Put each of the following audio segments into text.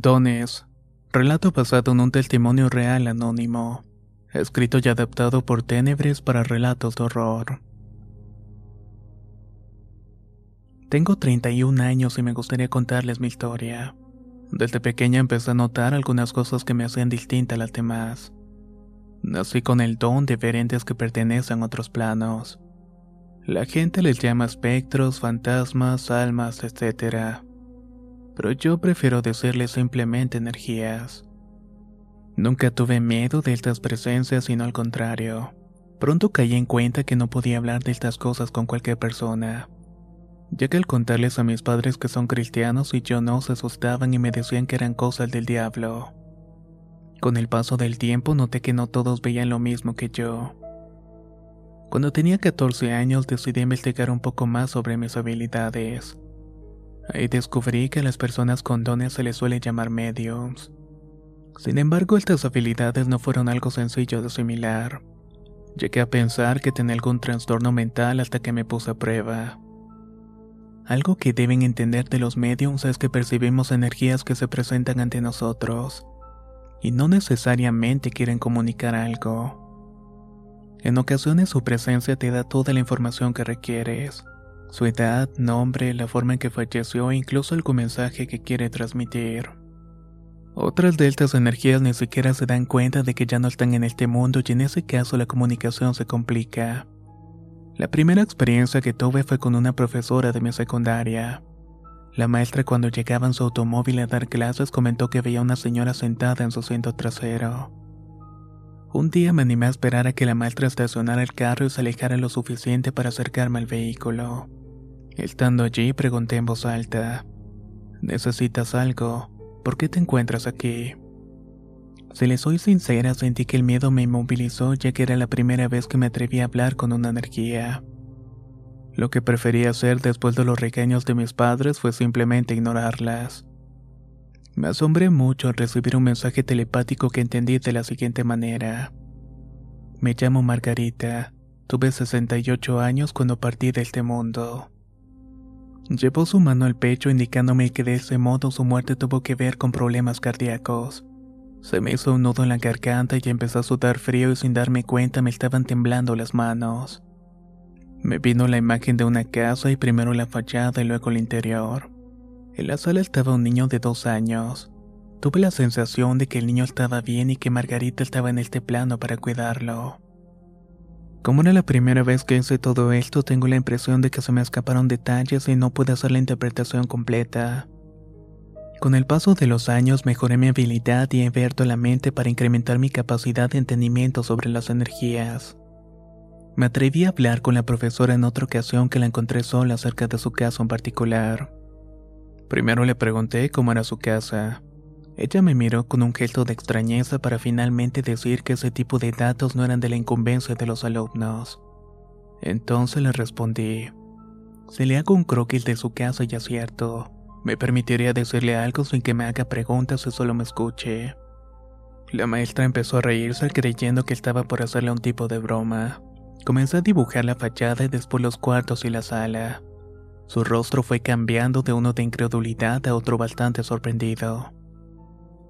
Dones. Relato basado en un testimonio real anónimo. Escrito y adaptado por Ténebres para relatos de horror. Tengo 31 años y me gustaría contarles mi historia. Desde pequeña empecé a notar algunas cosas que me hacían distinta a las demás. Nací con el don de ver entes que pertenecen a otros planos. La gente les llama espectros, fantasmas, almas, etc pero yo prefiero decirles simplemente energías. Nunca tuve miedo de estas presencias, sino al contrario. Pronto caí en cuenta que no podía hablar de estas cosas con cualquier persona, ya que al contarles a mis padres que son cristianos y yo no se asustaban y me decían que eran cosas del diablo. Con el paso del tiempo noté que no todos veían lo mismo que yo. Cuando tenía 14 años decidí investigar un poco más sobre mis habilidades. Ahí descubrí que a las personas con dones se les suele llamar mediums. Sin embargo, estas habilidades no fueron algo sencillo de asimilar. Llegué a pensar que tenía algún trastorno mental hasta que me puse a prueba. Algo que deben entender de los mediums es que percibimos energías que se presentan ante nosotros, y no necesariamente quieren comunicar algo. En ocasiones su presencia te da toda la información que requieres su edad, nombre, la forma en que falleció e incluso algún mensaje que quiere transmitir. Otras de estas energías ni siquiera se dan cuenta de que ya no están en este mundo y en ese caso la comunicación se complica. La primera experiencia que tuve fue con una profesora de mi secundaria. La maestra cuando llegaba en su automóvil a dar clases comentó que veía una señora sentada en su asiento trasero. Un día me animé a esperar a que la maestra estacionara el carro y se alejara lo suficiente para acercarme al vehículo. Estando allí, pregunté en voz alta, ¿Necesitas algo? ¿Por qué te encuentras aquí? Si le soy sincera, sentí que el miedo me inmovilizó ya que era la primera vez que me atreví a hablar con una energía. Lo que preferí hacer después de los regaños de mis padres fue simplemente ignorarlas. Me asombré mucho al recibir un mensaje telepático que entendí de la siguiente manera. Me llamo Margarita. Tuve 68 años cuando partí de este mundo. Llevó su mano al pecho indicándome que de ese modo su muerte tuvo que ver con problemas cardíacos. Se me hizo un nudo en la garganta y empezó a sudar frío y sin darme cuenta me estaban temblando las manos. Me vino la imagen de una casa y primero la fachada y luego el interior. En la sala estaba un niño de dos años. Tuve la sensación de que el niño estaba bien y que Margarita estaba en este plano para cuidarlo. Como era la primera vez que hice todo esto, tengo la impresión de que se me escaparon detalles y no pude hacer la interpretación completa. Con el paso de los años mejoré mi habilidad y he abierto la mente para incrementar mi capacidad de entendimiento sobre las energías. Me atreví a hablar con la profesora en otra ocasión que la encontré sola acerca de su caso en particular. Primero le pregunté cómo era su casa. Ella me miró con un gesto de extrañeza para finalmente decir que ese tipo de datos no eran de la incumbencia de los alumnos. Entonces le respondí, si le hago un croquis de su casa ya cierto, me permitiría decirle algo sin que me haga preguntas y solo me escuche. La maestra empezó a reírse creyendo que estaba por hacerle un tipo de broma. Comencé a dibujar la fachada y después los cuartos y la sala. Su rostro fue cambiando de uno de incredulidad a otro bastante sorprendido.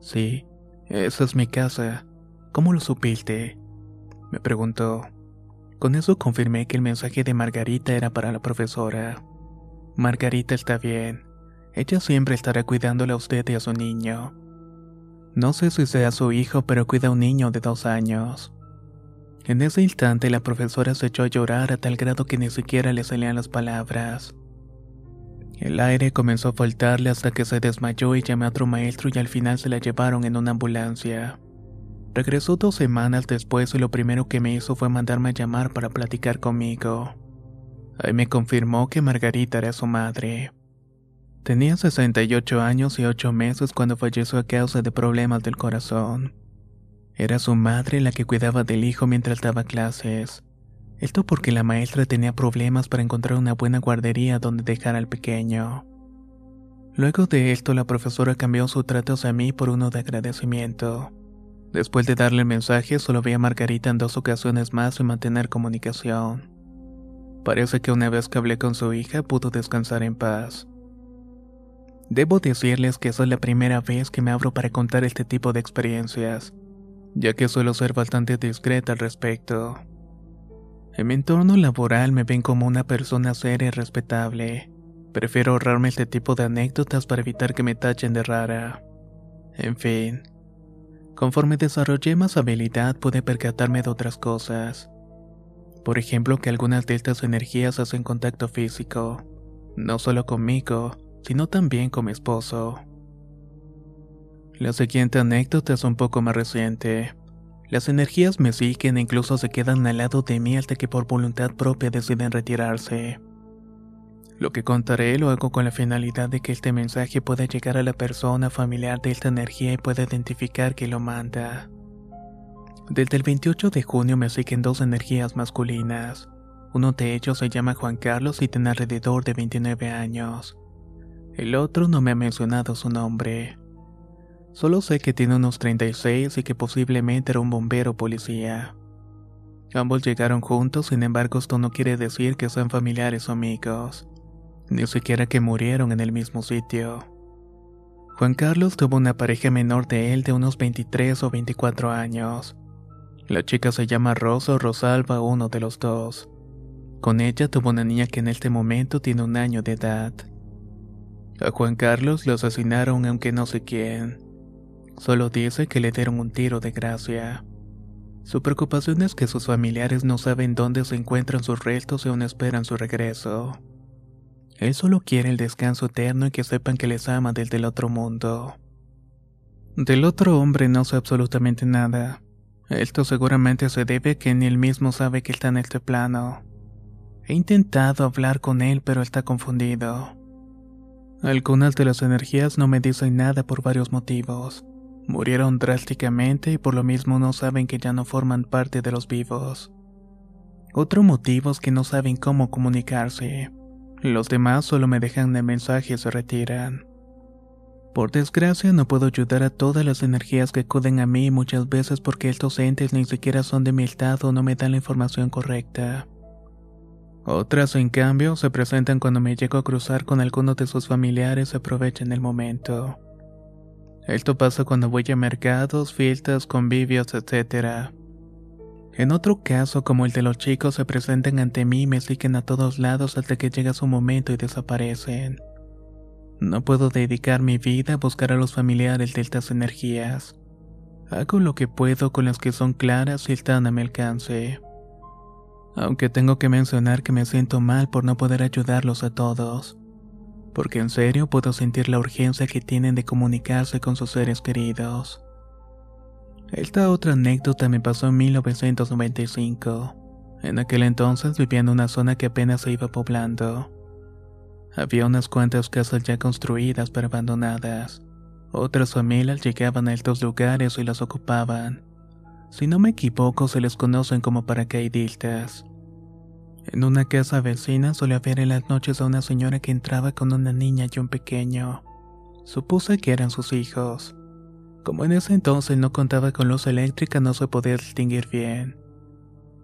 Sí, esa es mi casa. ¿Cómo lo supiste? Me preguntó. Con eso confirmé que el mensaje de Margarita era para la profesora. Margarita está bien. Ella siempre estará cuidándole a usted y a su niño. No sé si sea su hijo, pero cuida a un niño de dos años. En ese instante la profesora se echó a llorar a tal grado que ni siquiera le salían las palabras. El aire comenzó a faltarle hasta que se desmayó y llamé a otro maestro y al final se la llevaron en una ambulancia. Regresó dos semanas después y lo primero que me hizo fue mandarme a llamar para platicar conmigo. Ahí me confirmó que Margarita era su madre. Tenía 68 años y 8 meses cuando falleció a causa de problemas del corazón. Era su madre la que cuidaba del hijo mientras daba clases. Esto porque la maestra tenía problemas para encontrar una buena guardería donde dejar al pequeño. Luego de esto, la profesora cambió su trato hacia mí por uno de agradecimiento. Después de darle el mensaje, solo vi a Margarita en dos ocasiones más sin mantener comunicación. Parece que una vez que hablé con su hija pudo descansar en paz. Debo decirles que esa es la primera vez que me abro para contar este tipo de experiencias, ya que suelo ser bastante discreta al respecto. En mi entorno laboral me ven como una persona seria y respetable. Prefiero ahorrarme este tipo de anécdotas para evitar que me tachen de rara. En fin, conforme desarrollé más habilidad pude percatarme de otras cosas. Por ejemplo, que algunas de estas energías hacen contacto físico, no solo conmigo, sino también con mi esposo. La siguiente anécdota es un poco más reciente. Las energías me siguen e incluso se quedan al lado de mí hasta que por voluntad propia deciden retirarse. Lo que contaré lo hago con la finalidad de que este mensaje pueda llegar a la persona familiar de esta energía y pueda identificar quién lo manda. Desde el 28 de junio me siguen dos energías masculinas. Uno de ellos se llama Juan Carlos y tiene alrededor de 29 años. El otro no me ha mencionado su nombre. Solo sé que tiene unos 36 y que posiblemente era un bombero policía. Ambos llegaron juntos, sin embargo esto no quiere decir que sean familiares o amigos, ni siquiera que murieron en el mismo sitio. Juan Carlos tuvo una pareja menor de él de unos 23 o 24 años. La chica se llama Rosa o Rosalba, uno de los dos. Con ella tuvo una niña que en este momento tiene un año de edad. A Juan Carlos lo asesinaron aunque no sé quién. Solo dice que le dieron un tiro de gracia. Su preocupación es que sus familiares no saben dónde se encuentran sus restos y aún esperan su regreso. Él solo quiere el descanso eterno y que sepan que les ama desde el otro mundo. Del otro hombre no sé absolutamente nada. Esto seguramente se debe a que ni él mismo sabe que está en este plano. He intentado hablar con él pero está confundido. Algunas de las energías no me dicen nada por varios motivos. Murieron drásticamente y por lo mismo no saben que ya no forman parte de los vivos. Otro motivo es que no saben cómo comunicarse. Los demás solo me dejan de mensaje y se retiran. Por desgracia no puedo ayudar a todas las energías que acuden a mí muchas veces porque estos entes ni siquiera son de mi estado o no me dan la información correcta. Otras, en cambio, se presentan cuando me llego a cruzar con alguno de sus familiares y aprovechan el momento. Esto pasa cuando voy a mercados, fiestas, convivios, etc. En otro caso, como el de los chicos, se presentan ante mí y me siguen a todos lados hasta que llega su momento y desaparecen. No puedo dedicar mi vida a buscar a los familiares de estas energías. Hago lo que puedo con las que son claras y están a mi alcance aunque tengo que mencionar que me siento mal por no poder ayudarlos a todos, porque en serio puedo sentir la urgencia que tienen de comunicarse con sus seres queridos. Esta otra anécdota me pasó en 1995. En aquel entonces vivía en una zona que apenas se iba poblando. Había unas cuantas casas ya construidas pero abandonadas. Otras familias llegaban a estos lugares y las ocupaban. Si no me equivoco, se les conocen como paracaidistas. En una casa vecina solía ver en las noches a una señora que entraba con una niña y un pequeño. Supuse que eran sus hijos. Como en ese entonces no contaba con luz eléctrica, no se podía distinguir bien.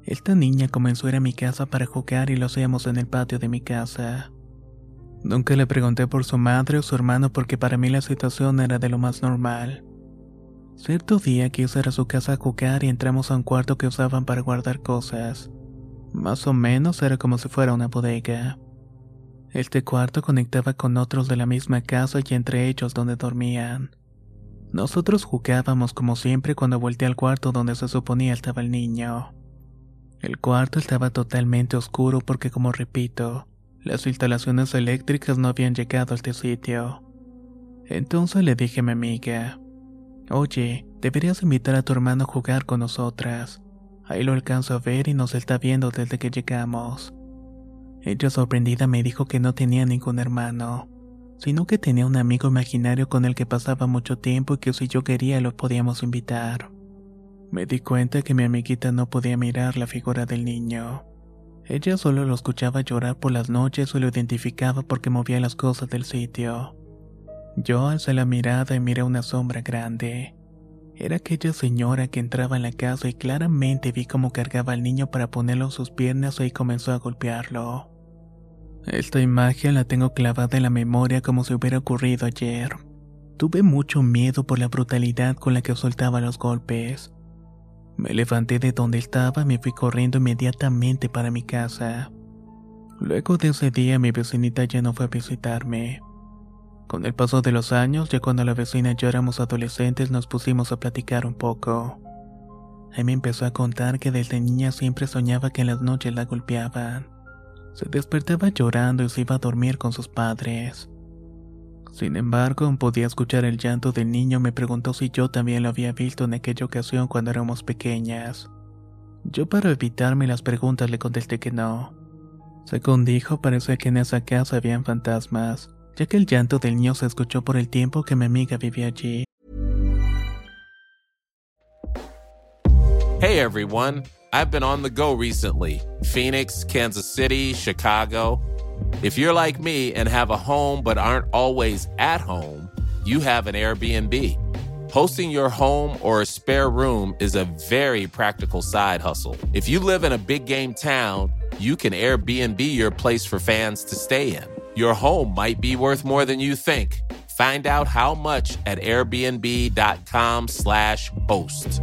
Esta niña comenzó a ir a mi casa para jugar y lo hacíamos en el patio de mi casa. Nunca le pregunté por su madre o su hermano porque para mí la situación era de lo más normal. Cierto día quise ir a su casa a jugar y entramos a un cuarto que usaban para guardar cosas. Más o menos era como si fuera una bodega. Este cuarto conectaba con otros de la misma casa y entre ellos donde dormían. Nosotros jugábamos como siempre cuando volteé al cuarto donde se suponía estaba el niño. El cuarto estaba totalmente oscuro porque, como repito, las instalaciones eléctricas no habían llegado a este sitio. Entonces le dije a mi amiga, Oye, deberías invitar a tu hermano a jugar con nosotras. Ahí lo alcanzo a ver y nos está viendo desde que llegamos. Ella sorprendida me dijo que no tenía ningún hermano, sino que tenía un amigo imaginario con el que pasaba mucho tiempo y que si yo quería lo podíamos invitar. Me di cuenta que mi amiguita no podía mirar la figura del niño. Ella solo lo escuchaba llorar por las noches o lo identificaba porque movía las cosas del sitio. Yo alcé la mirada y miré una sombra grande. Era aquella señora que entraba en la casa y claramente vi cómo cargaba al niño para ponerlo en sus piernas y comenzó a golpearlo. Esta imagen la tengo clavada en la memoria como si hubiera ocurrido ayer. Tuve mucho miedo por la brutalidad con la que soltaba los golpes. Me levanté de donde estaba y me fui corriendo inmediatamente para mi casa. Luego de ese día mi vecinita ya no fue a visitarme. Con el paso de los años, ya cuando la vecina y yo éramos adolescentes, nos pusimos a platicar un poco. Ahí me empezó a contar que desde niña siempre soñaba que en las noches la golpeaban. Se despertaba llorando y se iba a dormir con sus padres. Sin embargo, podía escuchar el llanto del niño me preguntó si yo también lo había visto en aquella ocasión cuando éramos pequeñas. Yo para evitarme las preguntas le contesté que no. Según dijo, parece que en esa casa habían fantasmas, ya que el llanto del niño se escuchó por el tiempo que mi amiga vivía allí. Hey everyone, I've been on the go recently. Phoenix, Kansas City, Chicago. If you're like me and have a home but aren't always at home, you have an Airbnb. Hosting your home or a spare room is a very practical side hustle. If you live in a big game town, you can Airbnb your place for fans to stay in. Your home might be worth more than you think. Find out how much at airbnb.com/slash host.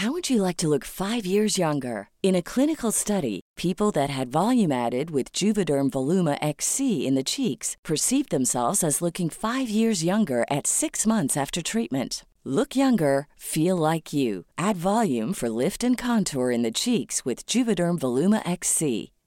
How would you like to look five years younger? In a clinical study, people that had volume added with Juvederm Voluma XC in the cheeks perceived themselves as looking five years younger at six months after treatment. Look younger, feel like you. Add volume for lift and contour in the cheeks with Juvederm Voluma XC.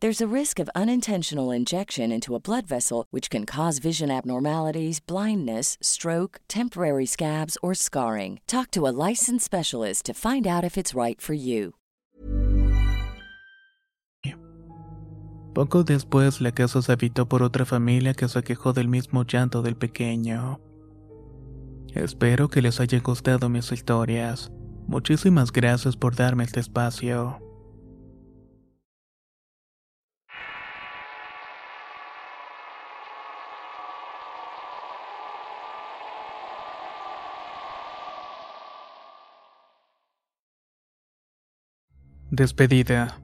There's a risk of unintentional injection into a blood vessel, which can cause vision abnormalities, blindness, stroke, temporary scabs, or scarring. Talk to a licensed specialist to find out if it's right for you. Poco después, la casa se habitó por otra familia que se quejó del mismo llanto del pequeño. Espero que les haya gustado mis historias. Muchísimas gracias por darme este espacio. Despedida.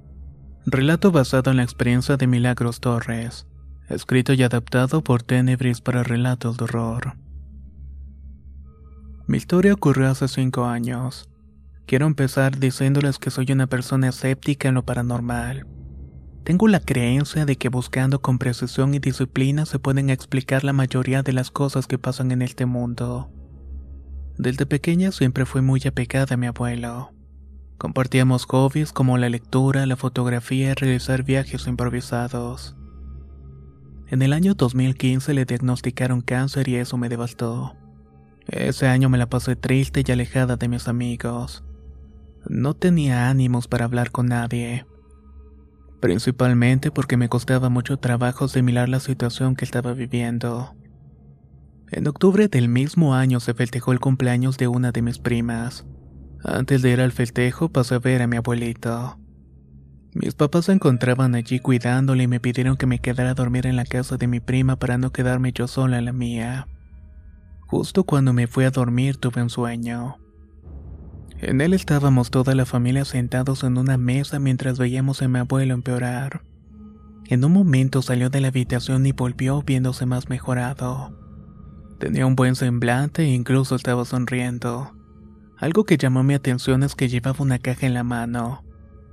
Relato basado en la experiencia de Milagros Torres. Escrito y adaptado por Tenebris para relatos de horror. Mi historia ocurrió hace cinco años. Quiero empezar diciéndoles que soy una persona escéptica en lo paranormal. Tengo la creencia de que buscando con precisión y disciplina se pueden explicar la mayoría de las cosas que pasan en este mundo. Desde pequeña siempre fui muy apegada a mi abuelo. Compartíamos hobbies como la lectura, la fotografía y realizar viajes improvisados. En el año 2015 le diagnosticaron cáncer y eso me devastó. Ese año me la pasé triste y alejada de mis amigos. No tenía ánimos para hablar con nadie. Principalmente porque me costaba mucho trabajo asimilar la situación que estaba viviendo. En octubre del mismo año se festejó el cumpleaños de una de mis primas. Antes de ir al festejo pasé a ver a mi abuelito. Mis papás se encontraban allí cuidándole y me pidieron que me quedara a dormir en la casa de mi prima para no quedarme yo sola en la mía. Justo cuando me fui a dormir tuve un sueño. En él estábamos toda la familia sentados en una mesa mientras veíamos a mi abuelo empeorar. En un momento salió de la habitación y volvió viéndose más mejorado. Tenía un buen semblante e incluso estaba sonriendo. Algo que llamó mi atención es que llevaba una caja en la mano,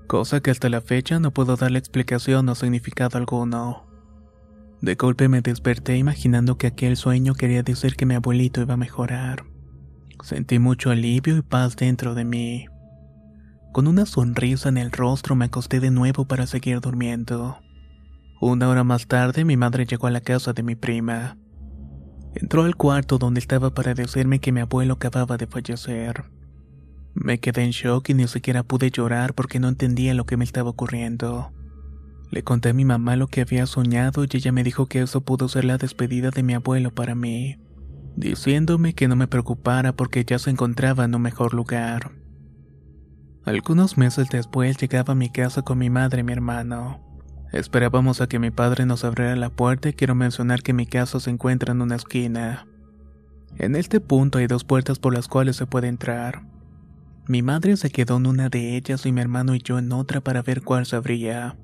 cosa que hasta la fecha no puedo darle explicación o significado alguno. De golpe me desperté imaginando que aquel sueño quería decir que mi abuelito iba a mejorar. Sentí mucho alivio y paz dentro de mí. Con una sonrisa en el rostro me acosté de nuevo para seguir durmiendo. Una hora más tarde mi madre llegó a la casa de mi prima. Entró al cuarto donde estaba para decirme que mi abuelo acababa de fallecer. Me quedé en shock y ni siquiera pude llorar porque no entendía lo que me estaba ocurriendo. Le conté a mi mamá lo que había soñado y ella me dijo que eso pudo ser la despedida de mi abuelo para mí, diciéndome que no me preocupara porque ya se encontraba en un mejor lugar. Algunos meses después llegaba a mi casa con mi madre y mi hermano. Esperábamos a que mi padre nos abriera la puerta y quiero mencionar que mi casa se encuentra en una esquina. En este punto hay dos puertas por las cuales se puede entrar. Mi madre se quedó en una de ellas y mi hermano y yo en otra para ver cuál se abría.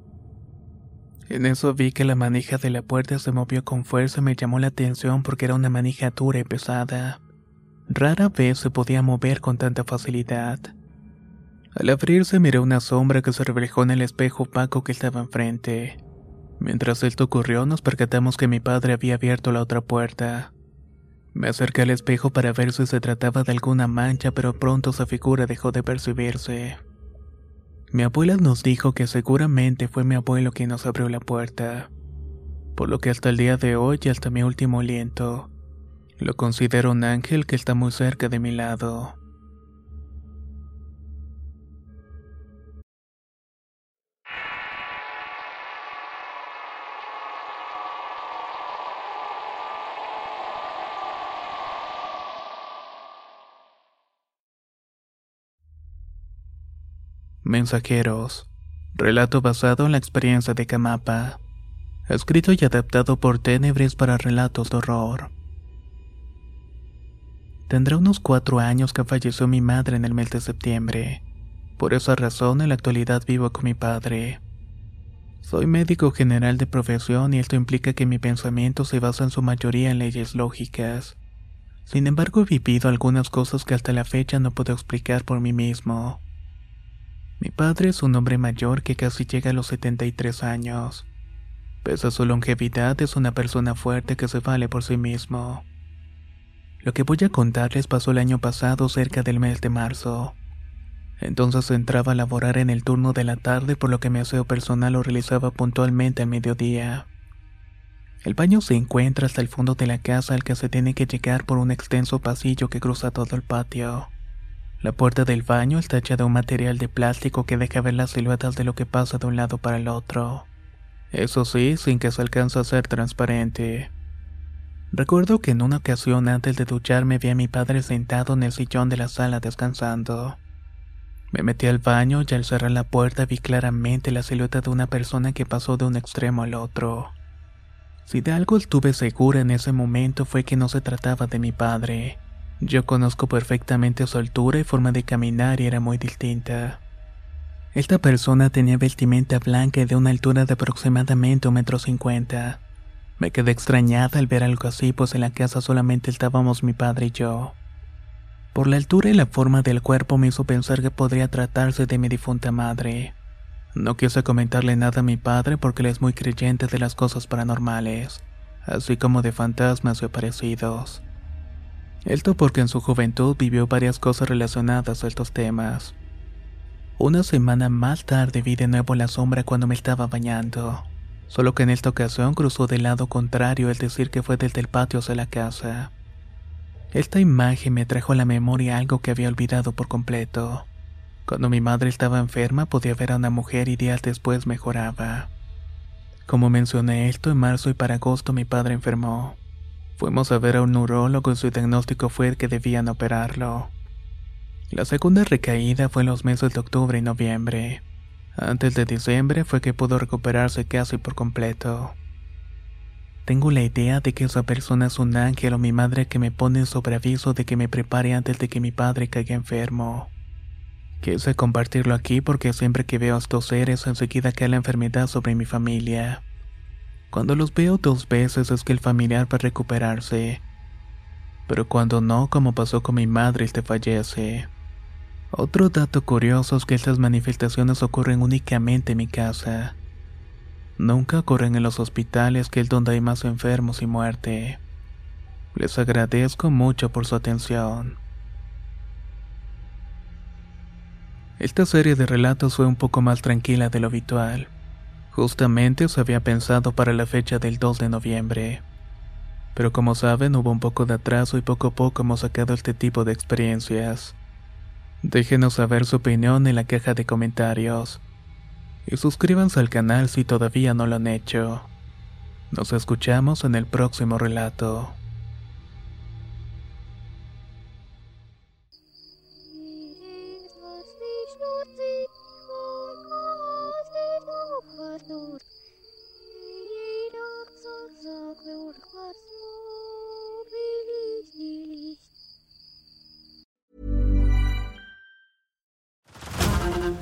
En eso vi que la manija de la puerta se movió con fuerza y me llamó la atención porque era una manija dura y pesada. Rara vez se podía mover con tanta facilidad. Al abrirse miré una sombra que se reflejó en el espejo opaco que estaba enfrente. Mientras esto ocurrió nos percatamos que mi padre había abierto la otra puerta. Me acerqué al espejo para ver si se trataba de alguna mancha, pero pronto esa figura dejó de percibirse. Mi abuela nos dijo que seguramente fue mi abuelo quien nos abrió la puerta, por lo que hasta el día de hoy hasta mi último aliento, lo considero un ángel que está muy cerca de mi lado. Mensajeros. Relato basado en la experiencia de Camapa. Escrito y adaptado por Tenebres para relatos de horror. Tendrá unos cuatro años que falleció mi madre en el mes de septiembre. Por esa razón en la actualidad vivo con mi padre. Soy médico general de profesión y esto implica que mi pensamiento se basa en su mayoría en leyes lógicas. Sin embargo he vivido algunas cosas que hasta la fecha no puedo explicar por mí mismo. Mi padre es un hombre mayor que casi llega a los 73 años. Pese a su longevidad, es una persona fuerte que se vale por sí mismo. Lo que voy a contarles pasó el año pasado cerca del mes de marzo. Entonces entraba a laborar en el turno de la tarde por lo que mi aseo personal lo realizaba puntualmente al mediodía. El baño se encuentra hasta el fondo de la casa al que se tiene que llegar por un extenso pasillo que cruza todo el patio. La puerta del baño está hecha de un material de plástico que deja ver las siluetas de lo que pasa de un lado para el otro. Eso sí, sin que se alcance a ser transparente. Recuerdo que en una ocasión antes de ducharme vi a mi padre sentado en el sillón de la sala descansando. Me metí al baño y al cerrar la puerta vi claramente la silueta de una persona que pasó de un extremo al otro. Si de algo estuve segura en ese momento fue que no se trataba de mi padre. Yo conozco perfectamente su altura y forma de caminar y era muy distinta. Esta persona tenía vestimenta blanca y de una altura de aproximadamente un metro cincuenta. Me quedé extrañada al ver algo así, pues en la casa solamente estábamos mi padre y yo. Por la altura y la forma del cuerpo me hizo pensar que podría tratarse de mi difunta madre. No quise comentarle nada a mi padre porque él es muy creyente de las cosas paranormales, así como de fantasmas o parecidos. Esto porque en su juventud vivió varias cosas relacionadas a estos temas. Una semana más tarde vi de nuevo la sombra cuando me estaba bañando, solo que en esta ocasión cruzó del lado contrario, es decir, que fue desde el patio hacia la casa. Esta imagen me trajo a la memoria algo que había olvidado por completo. Cuando mi madre estaba enferma podía ver a una mujer y días después mejoraba. Como mencioné esto, en marzo y para agosto mi padre enfermó. Fuimos a ver a un neurólogo y su diagnóstico fue que debían operarlo. La segunda recaída fue en los meses de octubre y noviembre. Antes de diciembre fue que pudo recuperarse casi por completo. Tengo la idea de que esa persona es un ángel o mi madre que me pone sobre aviso de que me prepare antes de que mi padre caiga enfermo. Quise compartirlo aquí porque siempre que veo a estos seres enseguida cae la enfermedad sobre mi familia. Cuando los veo dos veces es que el familiar va a recuperarse. Pero cuando no, como pasó con mi madre, este fallece. Otro dato curioso es que estas manifestaciones ocurren únicamente en mi casa. Nunca ocurren en los hospitales, que es donde hay más enfermos y muerte. Les agradezco mucho por su atención. Esta serie de relatos fue un poco más tranquila de lo habitual. Justamente se había pensado para la fecha del 2 de noviembre. Pero como saben, hubo un poco de atraso y poco a poco hemos sacado este tipo de experiencias. Déjenos saber su opinión en la caja de comentarios. Y suscríbanse al canal si todavía no lo han hecho. Nos escuchamos en el próximo relato.